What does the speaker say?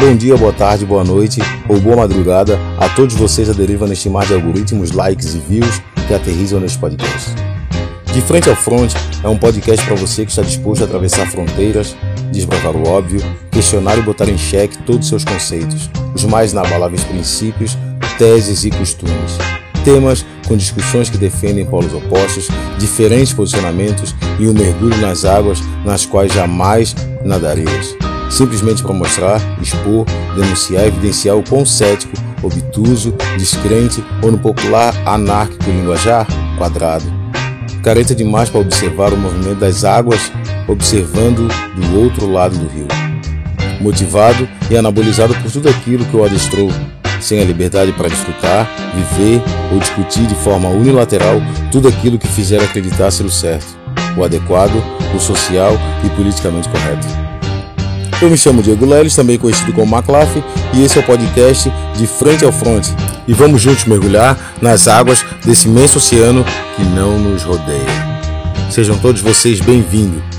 Bom dia, boa tarde, boa noite ou boa madrugada a todos vocês a deriva neste mar de algoritmos, likes e views que aterrizam neste podcast. De Frente ao Front é um podcast para você que está disposto a atravessar fronteiras, desbravar o óbvio, questionar e botar em xeque todos os seus conceitos, os mais inabaláveis princípios, teses e costumes. Temas com discussões que defendem polos opostos, diferentes posicionamentos e um mergulho nas águas nas quais jamais nadarias. Simplesmente para mostrar, expor, denunciar e evidenciar o quão cético, obtuso, descrente ou no popular anárquico linguajar quadrado. Careta demais para observar o movimento das águas observando do outro lado do rio. Motivado e anabolizado por tudo aquilo que o adestrou, sem a liberdade para desfrutar, viver ou discutir de forma unilateral tudo aquilo que fizer acreditar ser o certo, o adequado, o social e politicamente correto. Eu me chamo Diego Leles, também conhecido como McLaughlin, e esse é o podcast De Frente ao Fronte. E vamos juntos mergulhar nas águas desse imenso oceano que não nos rodeia. Sejam todos vocês bem-vindos.